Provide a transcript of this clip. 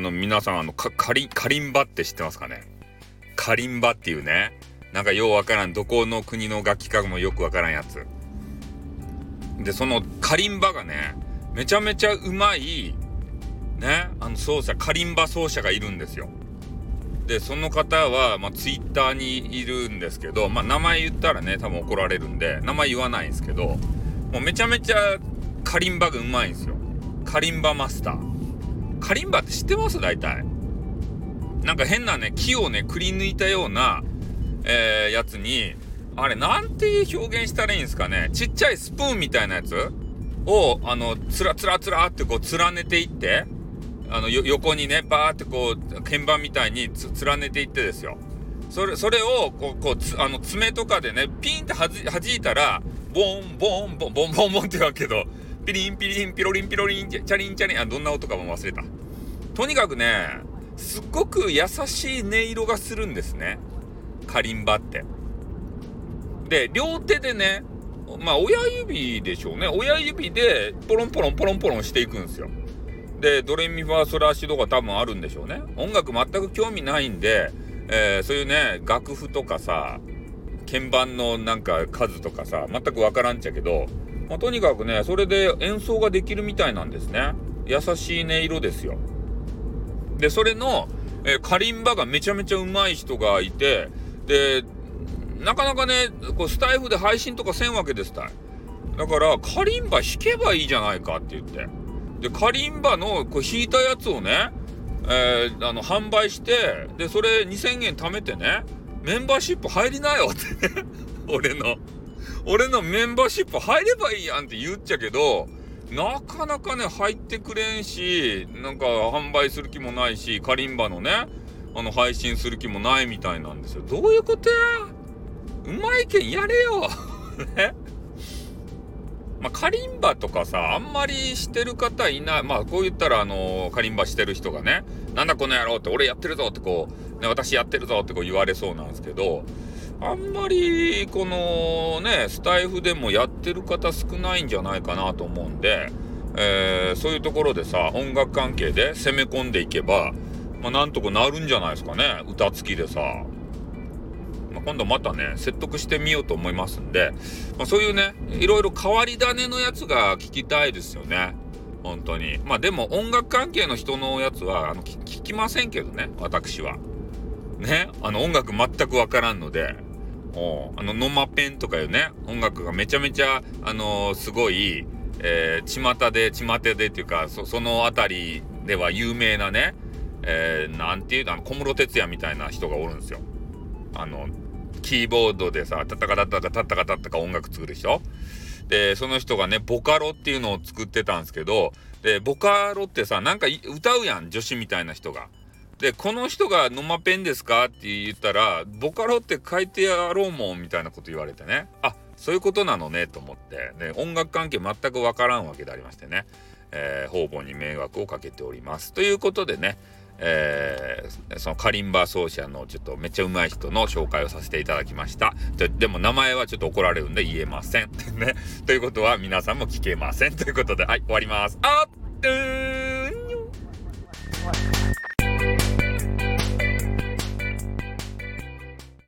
の、皆さん、あの、か、カリン、カリンバって知ってますかね？カリンバっていうね、なんかようわからん、どこの国の楽器かもよくわからんやつ。で、そのカリンバがね、めちゃめちゃうまい、ね、あの奏者、カリンバ奏者がいるんですよ。で、その方は、まあ、ツイッターにいるんですけど、まあ、名前言ったらね、多分怒られるんで、名前言わないんですけど、もうめちゃめちゃカリンバがうまいんですよ。カリンバマスター。カリンバって知ってます？大体。なんか変なね、木をね、くり抜いたような、えー、やつに、あれ、なんて表現したらいいんですかね？ちっちゃいスプーンみたいなやつ？を、あの、つらつらつらってこう、連ねていって、あの、横にね、バーってこう、鍵盤みたいにつ連ねていってですよ。それ、それを、こう、こう、あの、爪とかでね、ピンってはじ、弾いたら、ボン、ボン、ボン、ボン、ボン、ボンって言うけど、ピリン、ピリン、ピロリン、ピロリン、チャリン、チャリン、あ、どんな音かも忘れた。とにかくね、すっごく優しい音色がするんですね。カリンバって。で、両手でね、まあ、親指でしょうね。親指で、ポロンポロン、ポロンポロンしていくんですよ。で、ドレミファーソラシドが多分あるんでしょうね。音楽全く興味ないんで、えー、そういうね、楽譜とかさ、鍵盤のなんか数とかさ、全くわからんちゃけど、まあ、とにかくね、それで演奏ができるみたいなんですね。優しい音色ですよ。で、それの、えー、カリンバがめちゃめちゃうまい人がいて、で、なかなかね、こうスタイフで配信とかせんわけですたい。だから、カリンバ弾けばいいじゃないかって言って。で、カリンバのこう弾いたやつをね、えー、あの、販売して、で、それ2000円貯めてね、メンバーシップ入りなよって 俺の、俺のメンバーシップ入ればいいやんって言っちゃけど、なかなかね、入ってくれんし、なんか販売する気もないし、カリンバのね、あの、配信する気もないみたいなんですよ。どういうことや？うまいけんやれよ ねまあ、カリンバとかさ、あんまりしてる方いない。まあ、こう言ったら、あの、カリンバしてる人がね、なんだこの野郎って、俺やってるぞってこう、ね、私やってるぞってこう言われそうなんですけど、あんまり、このね、スタイフでもやってる方少ないんじゃないかなと思うんで、えー、そういうところでさ、音楽関係で攻め込んでいけば、まあ、なんとかなるんじゃないですかね。歌付きでさ。まあ、今度またね、説得してみようと思いますんで、まあ、そういうね、いろいろ変わり種のやつが聞きたいですよね。本当に。まあでも音楽関係の人のやつは、あの、聞きませんけどね、私は。ね、あの音楽全くわからんので、おあの、ノマペンとかいうね、音楽がめちゃめちゃ、あのー、すごい、えー、巷で、巷でっていうか、そ、そのあたりでは有名なね、えー、なんていうの、小室哲哉みたいな人がおるんですよ。あの、キーボードでさ、タッタカタッタカタタカタカ音楽作るでしょで、その人がね、ボカロっていうのを作ってたんですけど、で、ボカロってさ、なんか歌うやん、女子みたいな人が。で、この人がノマペンですか？って言ったら、ボカロって書いてやろうもんみたいなこと言われてね。あ、そういうことなのね、と思って。ね、音楽関係全くわからんわけでありましてね。えー、方々に迷惑をかけております。ということでね、えー、そのカリンバ奏者のちょっとめっちゃ上手い人の紹介をさせていただきました。ででも名前はちょっと怒られるんで言えません。ね。ということは皆さんも聞けません。ということで、はい、終わります。あっ、